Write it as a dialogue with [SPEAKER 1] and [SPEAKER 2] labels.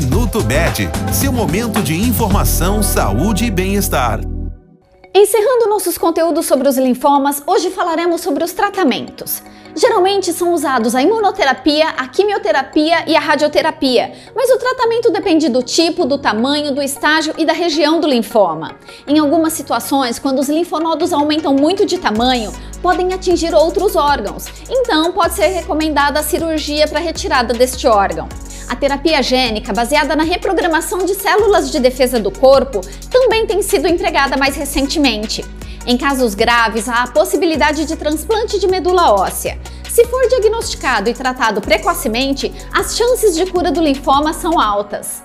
[SPEAKER 1] Minuto Med, seu momento de informação, saúde e bem-estar.
[SPEAKER 2] Encerrando nossos conteúdos sobre os linfomas, hoje falaremos sobre os tratamentos. Geralmente são usados a imunoterapia, a quimioterapia e a radioterapia, mas o tratamento depende do tipo, do tamanho, do estágio e da região do linfoma. Em algumas situações, quando os linfonodos aumentam muito de tamanho, podem atingir outros órgãos, então pode ser recomendada a cirurgia para retirada deste órgão. A terapia gênica, baseada na reprogramação de células de defesa do corpo, também tem sido empregada mais recentemente. Em casos graves, há a possibilidade de transplante de medula óssea. Se for diagnosticado e tratado precocemente, as chances de cura do linfoma são altas.